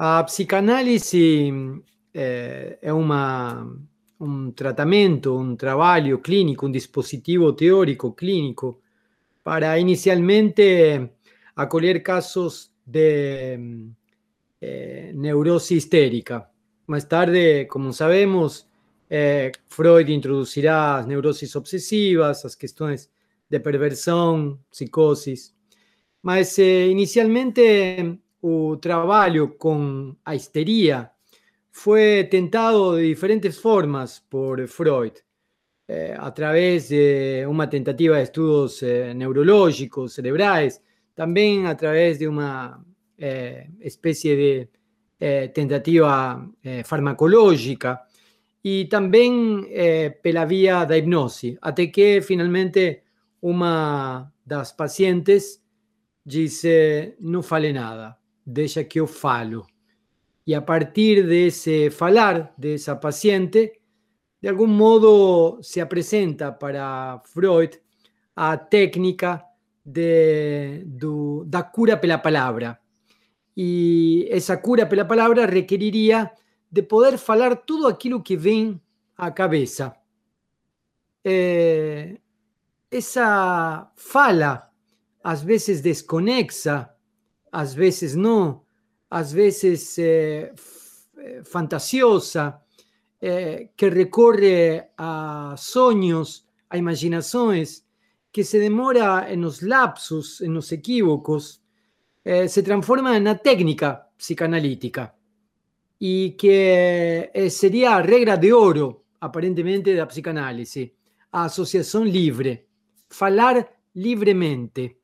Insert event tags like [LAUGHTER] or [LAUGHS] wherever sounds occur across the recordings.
A psicanálise é, é uma, um tratamento, um trabalho clínico, um dispositivo teórico clínico para inicialmente acolher casos de eh, neurose histérica. Más tarde, como sabemos, eh, Freud introducirá as neuroses obsessivas, as questões de perversão, psicosis. Mas eh, inicialmente o trabalho com a histeria tentado de diferentes formas por Freud, eh, a través de uma tentativa de estudos eh, neurológicos, cerebrais, também a través de uma eh, especie de eh, tentativa eh, farmacológica e também pela via da hipnose, até que finalmente uma das pacientes disse: Não fale nada, deixa que eu falo. E a partir desse falar dessa paciente, de algum modo se apresenta para Freud a técnica de, do, da cura pela palavra. E essa cura pela palavra requeriria de poder falar tudo aquilo que vem à cabeça. É, essa fala, às vezes desconexa, às vezes não, às vezes é, fantasiosa, é, que recorre a sonhos, a imaginações, que se demora nos lapsos, nos equívocos, eh, se transforma en una técnica psicanalítica y que eh, sería regla de oro, aparentemente, de la psicanálisis, a asociación libre, falar livremente.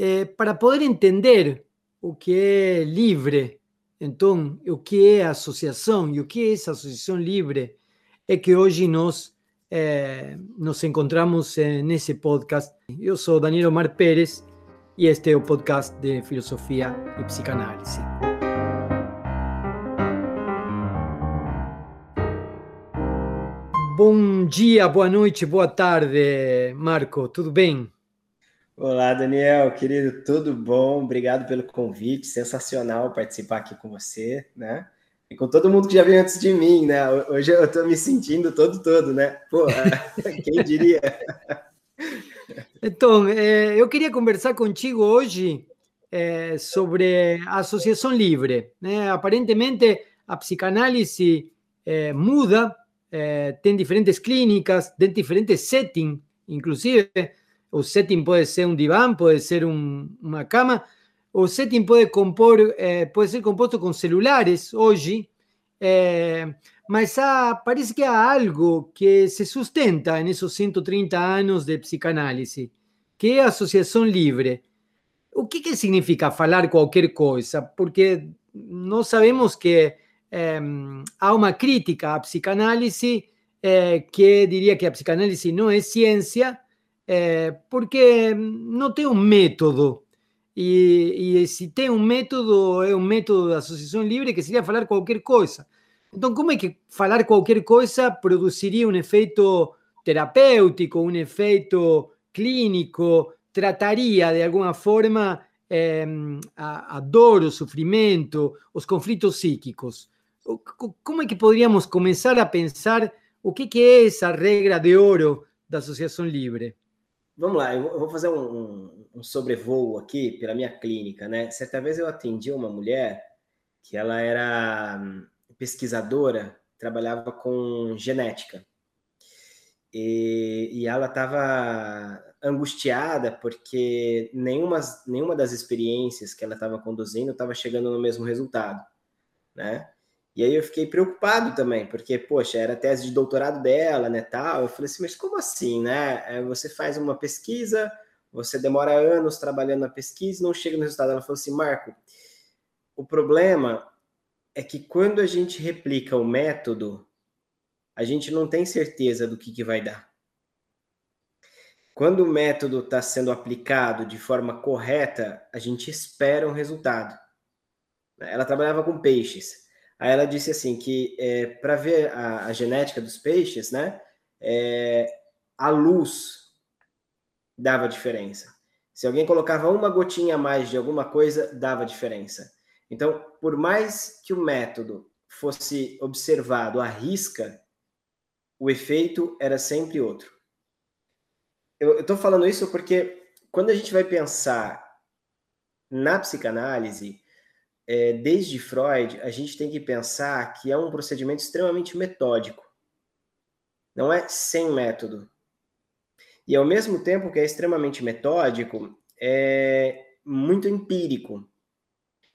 Eh, para poder entender o que é livre, então, o que é associação e o que é essa associação livre, é que hoje nós eh, nos encontramos nesse podcast. Eu sou Daniel Omar Pérez y este es un podcast de filosofía y psicanálisis. Bom dia, boa noite, boa tarde, Marco, tudo bem? Olá, Daniel, querido, tudo bom? Obrigado pelo convite, sensacional participar aqui com você, né? E com todo mundo que já veio antes de mim, né? Hoje eu tô me sentindo todo, todo, né? Pô, [LAUGHS] quem diria? Então, é, eu queria conversar contigo hoje é, sobre a associação livre. Né? Aparentemente, a psicanálise é, muda, tem diferentes clínicas, tem diferentes settings, inclusive. O setting pode ser um divã, pode ser um, uma cama. O setting pode, compor, pode ser composto com celulares hoje. mas há, parece que há algo que se sustenta nesses 130 anos de psicanálise, que é a livre. O que, que significa falar qualquer coisa? Porque nós sabemos que é, há uma crítica à psicanálise é, que diria que a psicanálise não é ciência, é, porque não tem um método. E, e se tem um método, é um método da associação livre que seria falar qualquer coisa. Então, como é que falar qualquer coisa produziria um efeito terapêutico, um efeito clínico, trataria de alguma forma eh, a, a, dor, o sofrimento, os conflitos psíquicos? Como é que poderíamos começar a pensar o que, que é essa regra de ouro da associação livre? Vamos lá, eu vou fazer um, um, sobrevoo aqui pela minha clínica, né? Certa vez eu atendi uma mulher que ela era pesquisadora, trabalhava com genética. E, e ela estava angustiada porque nenhuma, nenhuma das experiências que ela estava conduzindo estava chegando no mesmo resultado, né? E aí eu fiquei preocupado também, porque, poxa, era tese de doutorado dela, né, tal. Eu falei assim, mas como assim, né? É, você faz uma pesquisa, você demora anos trabalhando na pesquisa não chega no resultado. Ela falou assim, Marco, o problema é que quando a gente replica o método, a gente não tem certeza do que, que vai dar. Quando o método está sendo aplicado de forma correta, a gente espera um resultado. Ela trabalhava com peixes. Aí ela disse assim que é, para ver a, a, genética dos peixes, né, é, a luz dava diferença. Se alguém colocava uma gotinha a mais de alguma coisa, dava diferença. Então, por mais que o método fosse observado à risca, o efeito era sempre outro. Eu estou falando isso porque quando a gente vai pensar na psicanálise, é, desde Freud, a gente tem que pensar que é um procedimento extremamente metódico. Não é sem método. E ao mesmo tempo que é extremamente metódico, é muito empírico.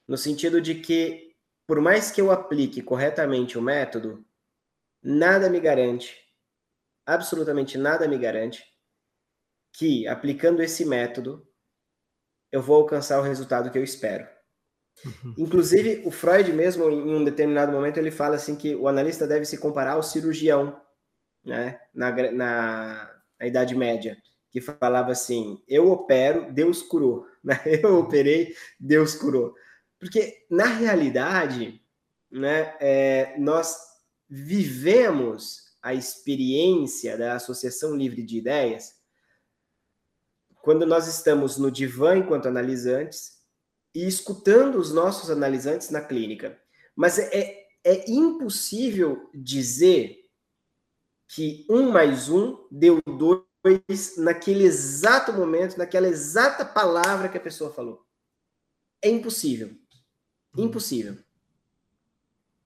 No sentido de que, por mais que eu aplique corretamente o método, nada me garante, absolutamente nada me garante, que aplicando esse método eu vou alcançar o resultado que eu espero. Uhum. Inclusive, o Freud mesmo, em um determinado momento, ele fala assim que o analista deve se comparar ao cirurgião, né, na, na, na Idade Média, que falava assim, eu opero, Deus curou, [LAUGHS] né? eu operei, Deus curou. Porque, na realidade, né, é, nós vivemos a experiência da associação livre de ideias quando nós estamos no divã enquanto analisantes e escutando os nossos analisantes na clínica. Mas é, é impossível dizer que um mais um deu dois naquele exato momento, naquela exata palavra que a pessoa falou. É impossível. Uhum. Impossível.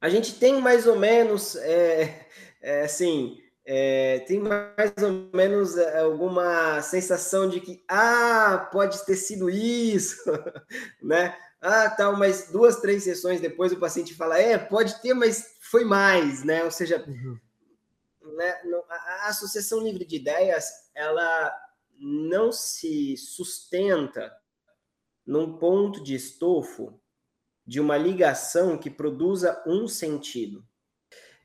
A gente tem mais ou menos, é, é, assim, é, tem mais ou menos é, alguma sensação de que, ah, pode ter sido isso, [LAUGHS] né? Ah, tal, mas duas, três sessões depois o paciente fala, é, pode ter, mas foi mais, né? Ou seja, uhum. né, a associação livre de ideias, ela não se sustenta num ponto de estofo de uma ligação que produza um sentido.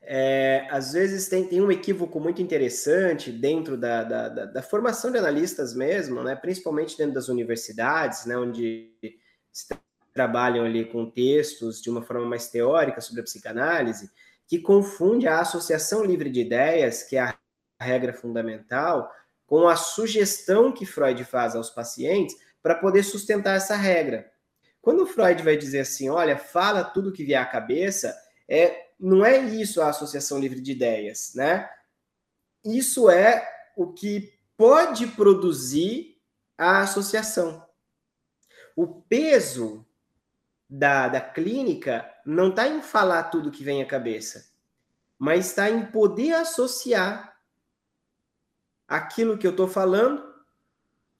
É, às vezes tem, tem um equívoco muito interessante dentro da, da, da, da, formação de analistas mesmo, né? principalmente dentro das universidades, né? onde trabalham ali com textos de uma forma mais teórica sobre a psicanálise, que confunde a associação livre de ideias, que é a regra fundamental, com a sugestão que Freud faz aos pacientes para poder sustentar essa regra. Quando Freud vai dizer assim, olha, fala tudo que vier à cabeça, é não é isso a associação livre de ideias, né? Isso é o que pode produzir a associação. O peso da, da clínica não está em falar tudo que vem à cabeça, mas está em poder associar aquilo que eu estou falando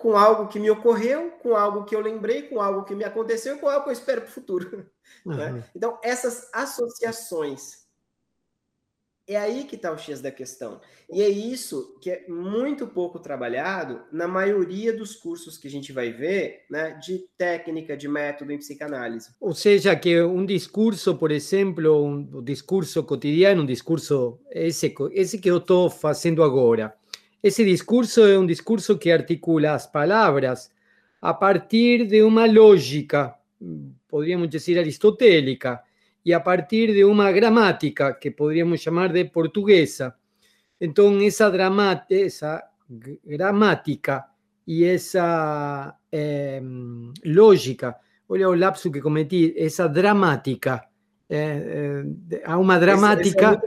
com algo que me ocorreu, com algo que eu lembrei, com algo que me aconteceu, com algo que eu espero para o futuro. [LAUGHS] Uhum. Né? Então, essas associações. É aí que está o X da questão. E é isso que é muito pouco trabalhado na maioria dos cursos que a gente vai ver, né, de técnica, de método em psicanálise. Ou seja, que um discurso, por exemplo, um discurso cotidiano, um discurso, esse, esse que eu estou fazendo agora, ese discurso es un discurso que articula las palabras a partir de una lógica, podríamos decir aristotélica, y a partir de una gramática que podríamos llamar de portuguesa. Entonces, esa, esa gramática y esa em, lógica, olha o lapso que cometí, esa dramática, eh, eh, a una dramática...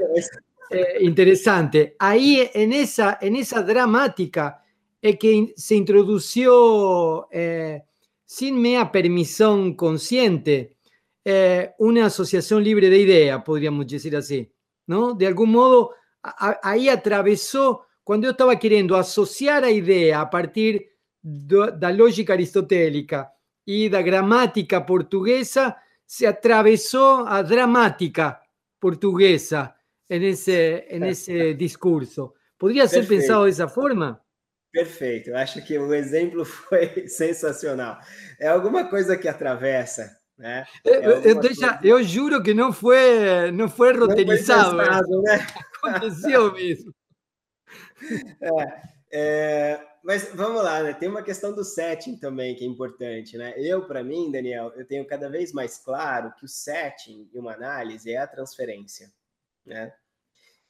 Eh, interesante. Ahí en esa, en esa dramática es que se introdució eh, sin mea permisión consciente eh, una asociación libre de idea, podríamos decir así, ¿no? De algún modo, ahí atravesó, cuando yo estaba queriendo asociar a idea a partir de la lógica aristotélica y la gramática portuguesa, se atravesó a dramática portuguesa en ese, en esse discurso. Poderia ser pensado dessa forma? Perfeito, eu acho que o exemplo [LAUGHS] foi sensacional. É alguma coisa que atravessa, né? É eu, eu, deixa, eu, juro que não foi, não foi roteirizado. Não foi pensado, né? [LAUGHS] Aconteceu mesmo. É, é, mas vamos lá, né? Tem uma questão do setting também que é importante, né? Eu, para mim, Daniel, eu tenho cada vez mais claro que o setting de uma análise é a transferência né?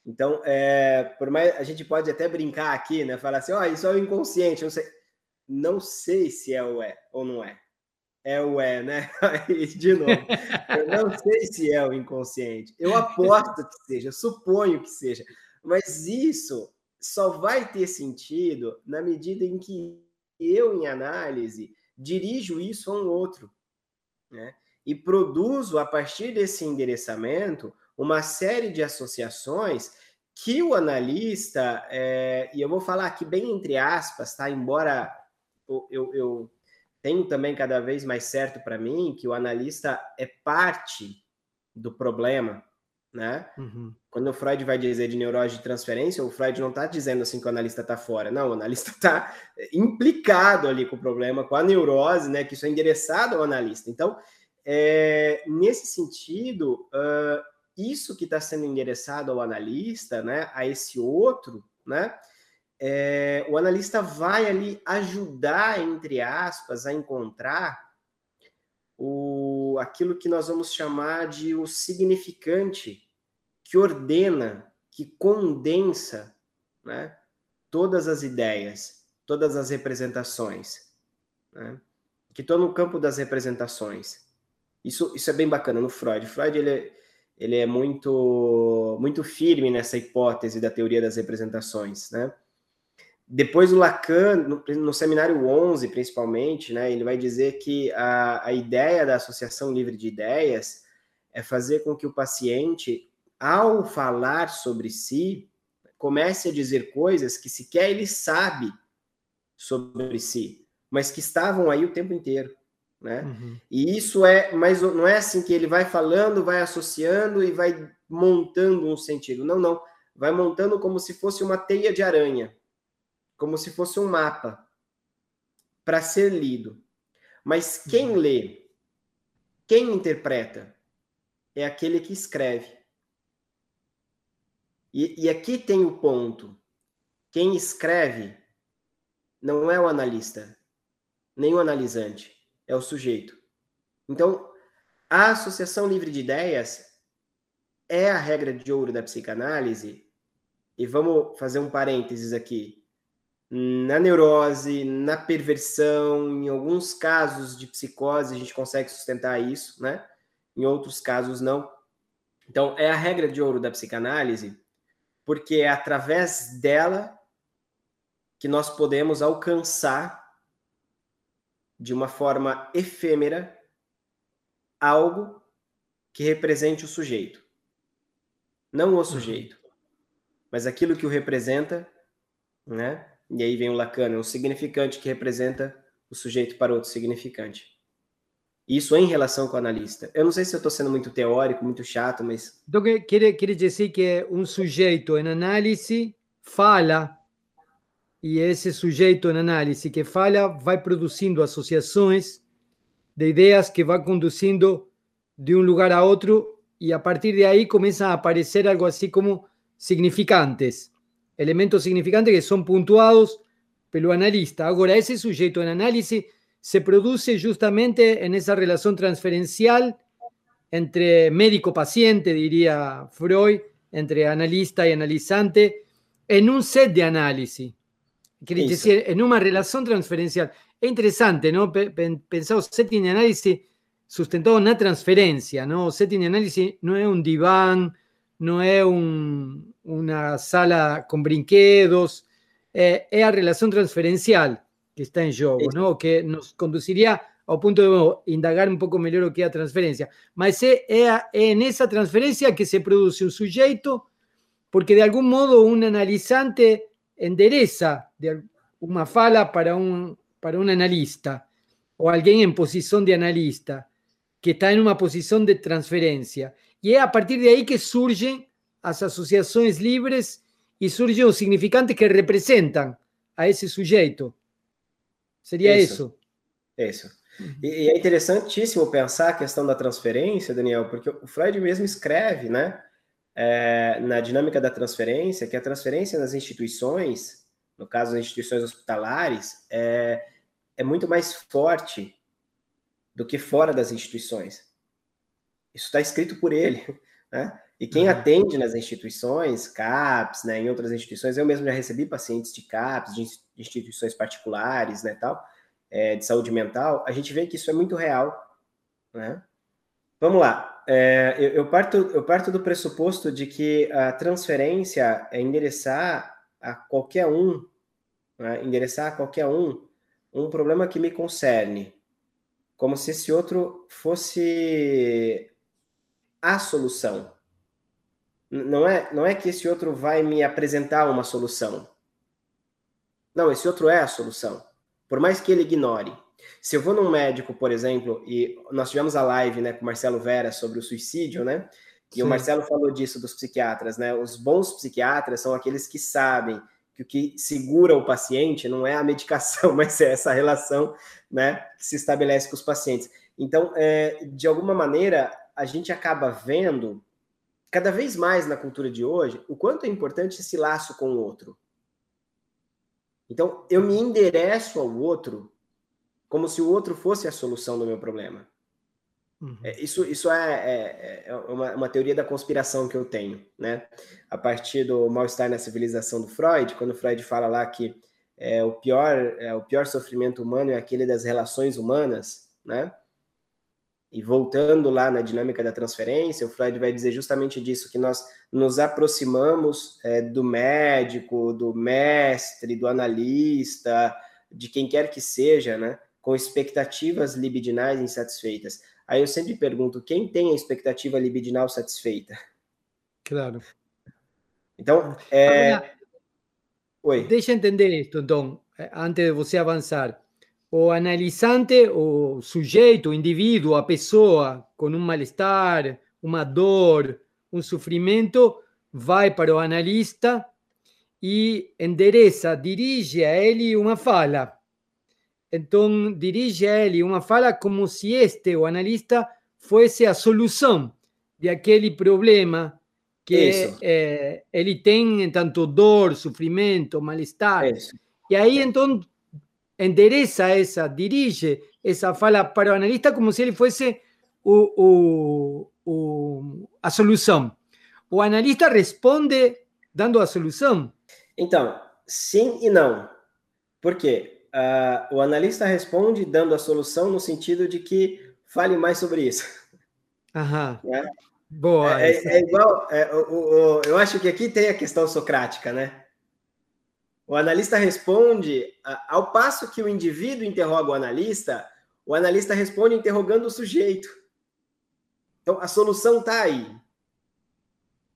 Então, é, por mais a gente pode até brincar aqui, né? Falar assim, ó, oh, isso é o inconsciente, não sei, não sei se é ou é ou não é. é o é, né? [LAUGHS] de novo, eu não sei se é o inconsciente. Eu aposto que seja, suponho que seja. Mas isso só vai ter sentido na medida em que eu, em análise, dirijo isso a um outro, né? E produzo, a partir desse endereçamento, uma série de associações que o analista, é, e eu vou falar aqui bem entre aspas, tá? Embora eu, eu, tenho também cada vez mais certo para mim que o analista é parte do problema, né? Uhum. Quando o Freud vai dizer de neurose de transferência, o Freud não está dizendo assim que o analista está fora, não, o analista está implicado ali com o problema, com a neurose, né? Que isso é endereçado ao analista. Então, é, nesse sentido, uh, isso que está sendo endereçado ao analista, né? A esse outro, né? É, o analista vai ali ajudar, entre aspas, a encontrar o, aquilo que nós vamos chamar de o significante que ordena, que condensa né, todas as ideias, todas as representações, né, que estão no campo das representações. Isso, isso é bem bacana no Freud. Freud ele é, ele é muito, muito firme nessa hipótese da teoria das representações, né? Depois o Lacan, no, no, seminário 11, principalmente, né, ele vai dizer que a, a ideia da associação livre de ideias é fazer com que o paciente ao falar sobre si, comece a dizer coisas que sequer ele sabe sobre si, mas que estavam aí o tempo inteiro. Né? Uhum. E isso é, mas não é assim que ele vai falando, vai associando e vai montando um sentido. Não, não. Vai montando como se fosse uma teia de aranha, como se fosse um mapa para ser lido. Mas quem uhum. lê, quem interpreta, é aquele que escreve. E, e aqui tem o ponto. Quem escreve não é o analista, nem o analisante, é o sujeito. Então, a associação livre de ideias é a regra de ouro da psicanálise. E vamos fazer um parênteses aqui. Na neurose, na perversão, em alguns casos de psicose, a gente consegue sustentar isso, né? Em outros casos, não. Então, é a regra de ouro da psicanálise porque é através dela que nós podemos alcançar de uma forma efêmera algo que represente o sujeito. Não o sujeito, mas aquilo que o representa, né? E aí vem o Lacan, um significante que representa o sujeito para outro significante. Isso em relação com o analista. Eu não sei se eu estou sendo muito teórico, muito chato, mas. Então, quer, quer dizer que um sujeito em análise fala, e esse sujeito em análise que fala vai produzindo associações de ideias que vai conduzindo de um lugar a outro, e a partir de aí começam a aparecer algo assim como significantes, elementos significantes que são pontuados pelo analista. Agora, esse sujeito em análise se produce justamente en esa relación transferencial entre médico-paciente, diría Freud, entre analista y analizante, en un set de análisis. Quiere decir, en una relación transferencial. Es interesante, ¿no? Pensado setting de análisis sustentado en una transferencia, ¿no? Setting de análisis no es un diván, no es una sala con brinquedos, eh, es la relación transferencial que está en juego, ¿no? Que nos conduciría al punto de indagar un poco mejor lo que es la transferencia. Mas es en esa transferencia que se produce un sujeto, porque de algún modo un analizante endereza una fala para un, para un analista, o alguien en posición de analista, que está en una posición de transferencia. Y es a partir de ahí que surgen las asociaciones libres y surgen los significantes que representan a ese sujeto. Seria isso. Isso. isso. E, e, é interessantíssimo pensar a questão da transferência, Daniel, porque o Freud mesmo escreve, né, é, na dinâmica da transferência, que a transferência nas instituições, no caso das instituições hospitalares, é, é muito mais forte do que fora das instituições. Isso está escrito por ele, [LAUGHS] né? E quem uhum. atende nas instituições, CAPS, né, em outras instituições, eu mesmo já recebi pacientes de CAPS, de instituições particulares, né, tal, é, de saúde mental, a gente vê que isso é muito real. Né? Vamos lá. É, eu, eu, parto, eu parto do pressuposto de que a transferência é endereçar a qualquer um, né? endereçar a qualquer um um problema que me concerne, como se esse outro fosse a solução. Não é, não é que esse outro vai me apresentar uma solução. Não, esse outro é a solução. Por mais que ele ignore. Se eu vou num médico, por exemplo, e nós tivemos a live né, com o Marcelo Vera sobre o suicídio, né? E Sim. o Marcelo falou disso dos psiquiatras, né? Os bons psiquiatras são aqueles que sabem que o que segura o paciente não é a medicação, [LAUGHS] mas é essa relação, né, que se estabelece com os pacientes. Então, é, de alguma maneira, a gente acaba vendo cada vez mais na cultura de hoje o quanto é importante esse laço com o outro. Então, eu me endereço ao outro como se o outro fosse a solução do meu problema. Uhum. É, isso isso é, é, é uma, uma, teoria da conspiração que eu tenho, né? A partir do mal-estar na civilização do Freud, quando Freud fala lá que é, o, pior, é, o pior sofrimento humano é aquele das relações humanas, né? E voltando lá na dinâmica da transferência, o Freud vai dizer justamente disso, que nós nos aproximamos é, do médico, do mestre, do analista, de quem quer que seja, né? Com expectativas libidinais insatisfeitas. Aí eu sempre pergunto, quem tem a expectativa libidinal satisfeita? Claro. Então, é... Agora, Oi. Deixa eu entender isso, então, antes de você avançar. O analisante, o sujeito, o indivíduo, a pessoa com um mal-estar, uma dor, um sofrimento, vai para o analista e endereça, dirige a ele uma fala. Então, dirige a ele uma fala como se este, o analista, fosse a solução de aquele problema que é, ele tem tanto dor, sofrimento, mal-estar. E aí, então, endereça essa, dirige essa fala para o analista como se ele fosse o, o, o, a solução. O analista responde dando a solução? Então, sim e não. Por quê? Uh, o analista responde dando a solução no sentido de que fale mais sobre isso. Aham. [LAUGHS] Né? Boa. É, é, é igual, é, o, o, eu acho que aqui tem a questão socrática, né? O analista responde, ao passo que o indivíduo interroga o analista, o analista responde interrogando o sujeito. Então, a solução está aí.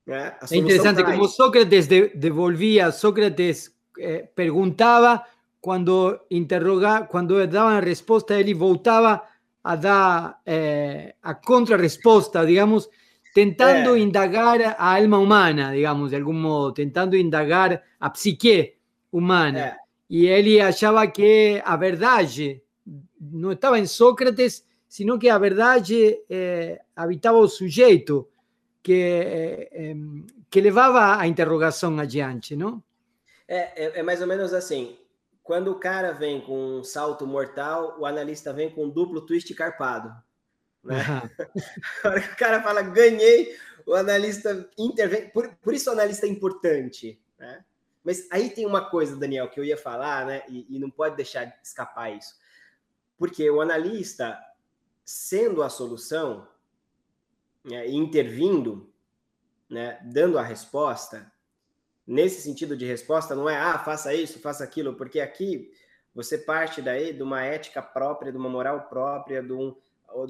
Né? É interessante, tá como aí. Sócrates devolvia, Sócrates eh, perguntava quando interroga, quando davam a resposta, ele voltava a dar eh, a contrarresposta, digamos, tentando é. indagar a alma humana, digamos, de algum modo, tentando indagar a psique humana. É. E ele achava que a verdade não estava em Sócrates, sino que a verdade eh, habitava o sujeito que, que levava a interrogação adiante, não? É, é, é mais ou menos assim. Quando o cara vem com um salto mortal, o analista vem com um duplo twist carpado. Né? [LAUGHS] A hora que o cara fala, ganhei, o analista intervém. Por, por isso o analista é importante. Né? Mas aí tem uma coisa, Daniel, que eu ia falar, né? E, e não pode deixar escapar isso. Porque o analista, sendo a solução, né, intervindo, né, dando a resposta, nesse sentido de resposta, não é, ah, faça isso, faça aquilo, porque aqui você parte daí de uma ética própria, de uma moral própria, de um,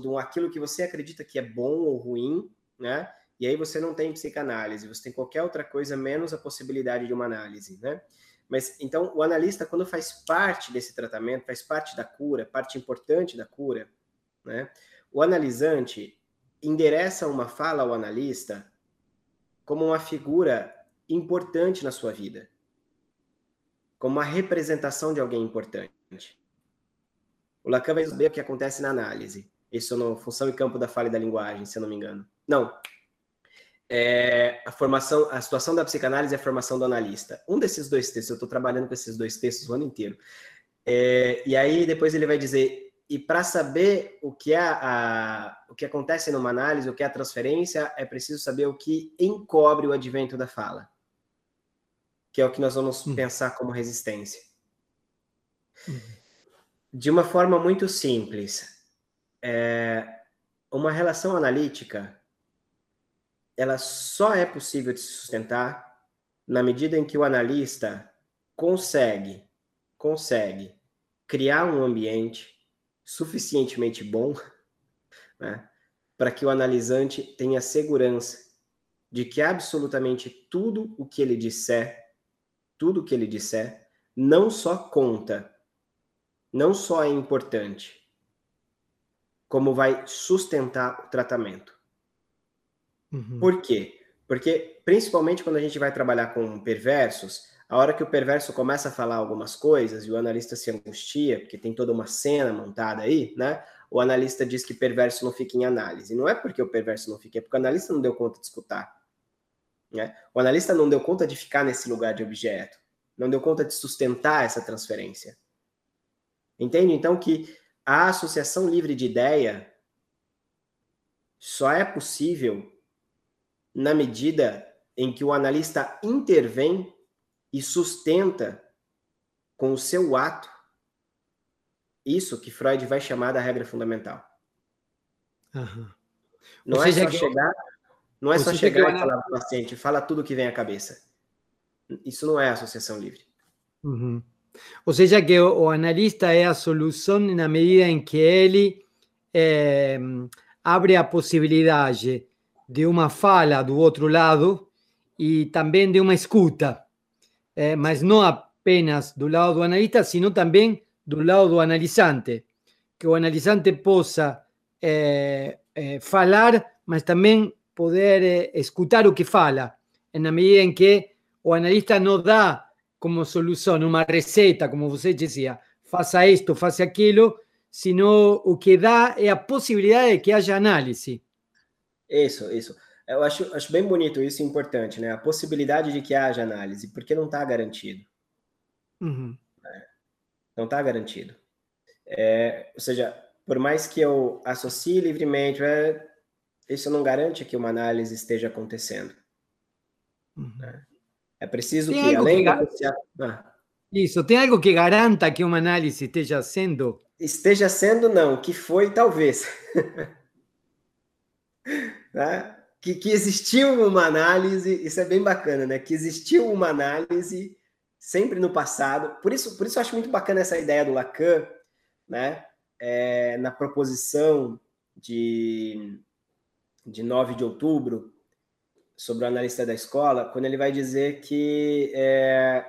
de um aquilo que você acredita que é bom ou ruim, né? E aí você não tem psicanálise, você tem qualquer outra coisa menos a possibilidade de uma análise, né? Mas então o analista, quando faz parte desse tratamento, faz parte da cura, parte importante da cura, né? O analisante endereça uma fala ao analista como uma figura importante na sua vida, como uma representação de alguém importante. O Lacan vai saber o que acontece na análise. Isso no função e campo da fala e da linguagem, se eu não me engano. Não. É a formação, a situação da psicanálise é a formação do analista. Um desses dois textos, eu estou trabalhando com esses dois textos o ano inteiro. É, e aí depois ele vai dizer e para saber o que é a, o que acontece numa análise, o que é a transferência, é preciso saber o que encobre o advento da fala que é o que nós vamos hum. pensar como resistência. Hum. De uma forma muito simples, é, uma relação analítica ela só é possível de se sustentar na medida em que o analista consegue consegue criar um ambiente suficientemente bom né, para que o analisante tenha segurança de que absolutamente tudo o que ele disser, tudo que ele disser, não só conta, não só é importante, como vai sustentar o tratamento. Uhum. Por quê? Porque, principalmente quando a gente vai trabalhar com perversos, a hora que o perverso começa a falar algumas coisas e o analista se angustia, porque tem toda uma cena montada aí, né? O analista diz que perverso não fica em análise. Não é porque o perverso não fica, é porque o analista não deu conta de escutar. Né? O analista não deu conta de ficar nesse lugar de objeto, não deu conta de sustentar essa transferência. Entende? Então que a associação livre de ideia só é possível na medida em que o analista intervém e sustenta com o seu ato isso que Freud vai chamar da regra fundamental. Uhum. Não é só que... chegar, não é só chegar e falar para o paciente, fala tudo que vem à cabeça. Isso não é associação livre. Uhum. Ou seja, que o, o, analista é a solução na medida em que ele é, abre a possibilidade de uma fala do outro lado e também de uma escuta, é, mas não apenas do lado do analista, sino também do lado do analisante, que o analisante possa é, é, falar, mas também poder escutar o que fala, na medida em que o analista não dá como solução uma receita, como você dizia, faça isto, faça aquilo, sino o que dá é a possibilidade de que haja análise. Isso, isso. Eu acho, acho bem bonito isso importante, né? A possibilidade de que haja análise, porque não está garantido. Uhum. É, não está garantido. É, ou seja, por mais que eu associe livremente, é, isso não garante que uma análise esteja acontecendo. Uhum. Né? É preciso tem que, além que da... ah. Isso, tem algo que garanta que uma análise esteja sendo? Esteja sendo, não. Que foi, talvez. [LAUGHS] né? que, que existiu uma análise, isso é bem bacana, né? Que existiu uma análise sempre no passado. Por isso, por isso eu acho muito bacana essa ideia do Lacan, né? É, na proposição de, de 9 de outubro, sobre o analista da escola, quando ele vai dizer que é,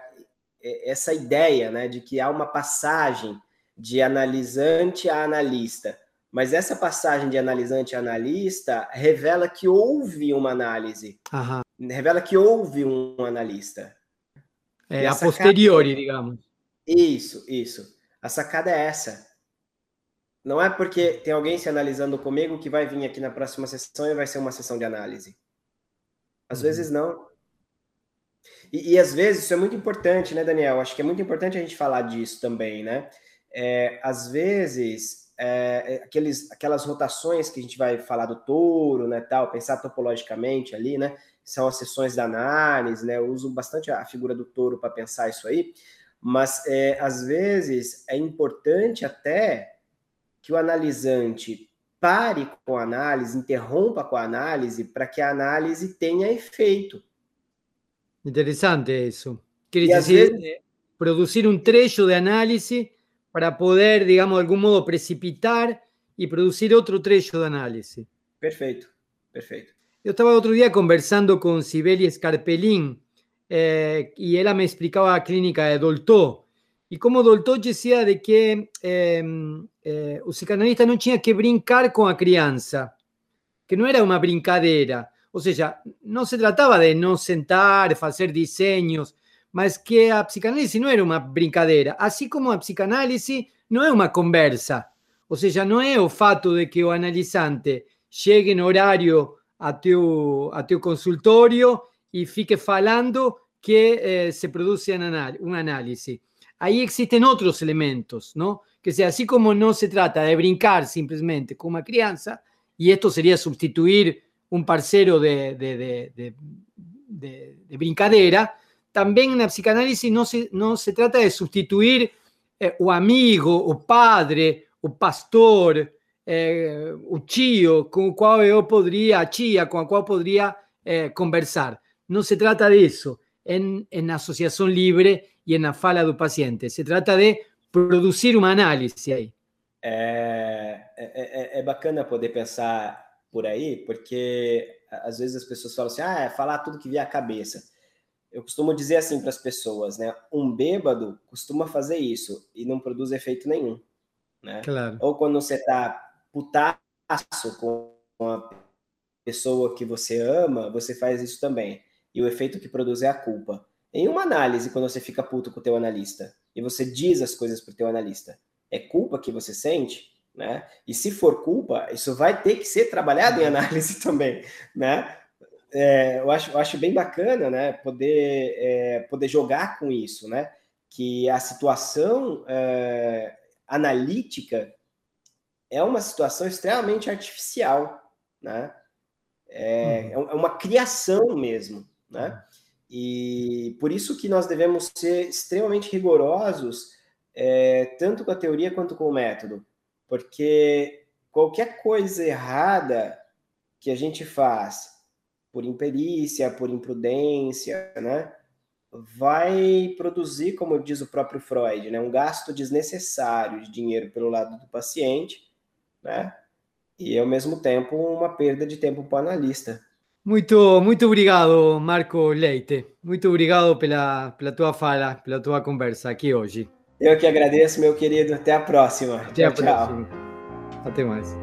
é essa ideia né, de que há uma passagem de analisante a analista mas essa passagem de analisante a analista revela que houve uma análise. Aham. Revela que houve um analista. É, a posteriori, digamos. Isso, isso. A sacada é essa. Não é porque tem alguém se analisando comigo que vai vir aqui na próxima sessão e vai ser uma sessão de análise. Às uhum. vezes não. E, e, às vezes isso é muito importante, né, Daniel? Acho que é muito importante a gente falar disso também, né? É, às vezes é, é, aqueles, aquelas rotações que a gente vai falar do touro, né, tal, pensar topologicamente ali, né, são as sessões da análise, né, eu uso bastante a figura do touro para pensar isso aí, mas é, às vezes é importante até que o analisante pare com a análise, interrompa com a análise, para que a análise tenha efeito. Interessante isso. Quer dizer, vezes... produzir um trecho de análise para poder, digamos, de algún modo precipitar y producir otro trecho de análisis. Perfecto, perfecto. Yo estaba otro día conversando con Sibeli Scarpelín eh, y ella me explicaba la clínica de Dolto y cómo Dolto decía de que eh, eh, o psicanalista no tenía que brincar con la crianza, que no era una brincadera. O sea, no se trataba de no sentar, hacer diseños, mas que a psicanálise não era uma brincadeira, assim como a psicanálise não é uma conversa. Ou seja, não é o fato de que o analisante chegue no horário a teu, a teu consultório e fique falando que eh, se produz uma análise. Aí existem outros elementos, não? Que seja, assim como não se trata de brincar simplesmente com uma criança, e isto seria substituir um parceiro de, de, de, de, de brincadeira, también en la psicanálisis no se, no se trata de sustituir é, o amigo, o padre, o pastor, é, o tio com o qual eu poderia, a tia com a qual poderia é, conversar. Não se trata disso em, em associação livre e na fala do paciente. Se trata de produzir uma análise aí. É, é, é, bacana poder pensar por aí, porque às vezes as pessoas falam assim, ah, é falar tudo que vier à cabeça. Eu costumo dizer assim para as pessoas, né? Um bêbado costuma fazer isso e não produz efeito nenhum, né? Claro. Ou quando você está putaço com a pessoa que você ama, você faz isso também. E o efeito que produz é a culpa. Em uma análise, quando você fica puto com o teu analista e você diz as coisas para o teu analista, é culpa que você sente, né? E se for culpa, isso vai ter que ser trabalhado em análise [LAUGHS] também, né? É, eu, acho, eu acho bem bacana, né? Poder, é, poder jogar com isso, né? Que a situação é, analítica é uma situação extremamente artificial, né? É, uhum. é uma criação mesmo, né? E por isso que nós devemos ser extremamente rigorosos, é, tanto com a teoria quanto com o método, porque qualquer coisa errada que a gente faz por imperícia, por imprudência, né, vai produzir, como diz o próprio Freud, né, um gasto desnecessário de dinheiro pelo lado do paciente, né, e ao mesmo tempo uma perda de tempo para o analista. Muito, muito obrigado, Marco Leite. Muito obrigado pela, pela tua fala, pela tua conversa aqui hoje. Eu que agradeço, meu querido. Até a próxima. Até tchau, a próxima. Tchau. Até mais.